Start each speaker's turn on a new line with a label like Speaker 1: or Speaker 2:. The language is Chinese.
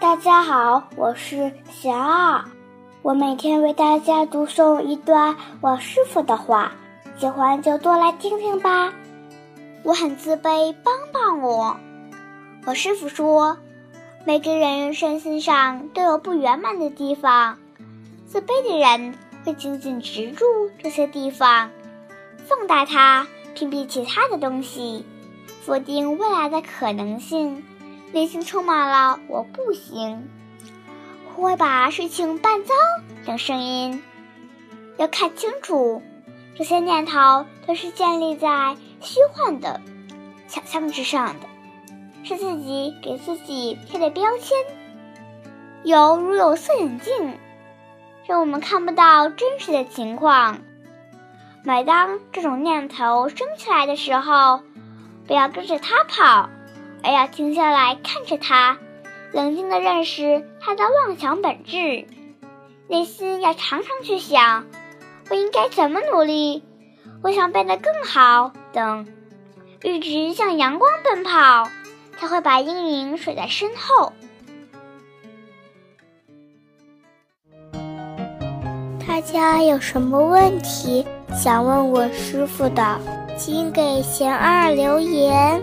Speaker 1: 大家好，我是小二，我每天为大家读诵一段我师傅的话，喜欢就多来听听吧。我很自卑，帮帮我。我师傅说，每个人身心上都有不圆满的地方，自卑的人会紧紧执住这些地方，放大它，屏蔽其他的东西，否定未来的可能性。内心充满了“我不行”，会把事情办糟等声音。要看清楚，这些念头都是建立在虚幻的想象之上的，是自己给自己贴的标签，犹如有色眼镜，让我们看不到真实的情况。每当这种念头升起来的时候，不要跟着它跑。而要停下来看着他，冷静地认识他的妄想本质。内心要常常去想：我应该怎么努力？我想变得更好等。一直向阳光奔跑，才会把阴影甩在身后。
Speaker 2: 大家有什么问题想问我师傅的，请给贤二留言。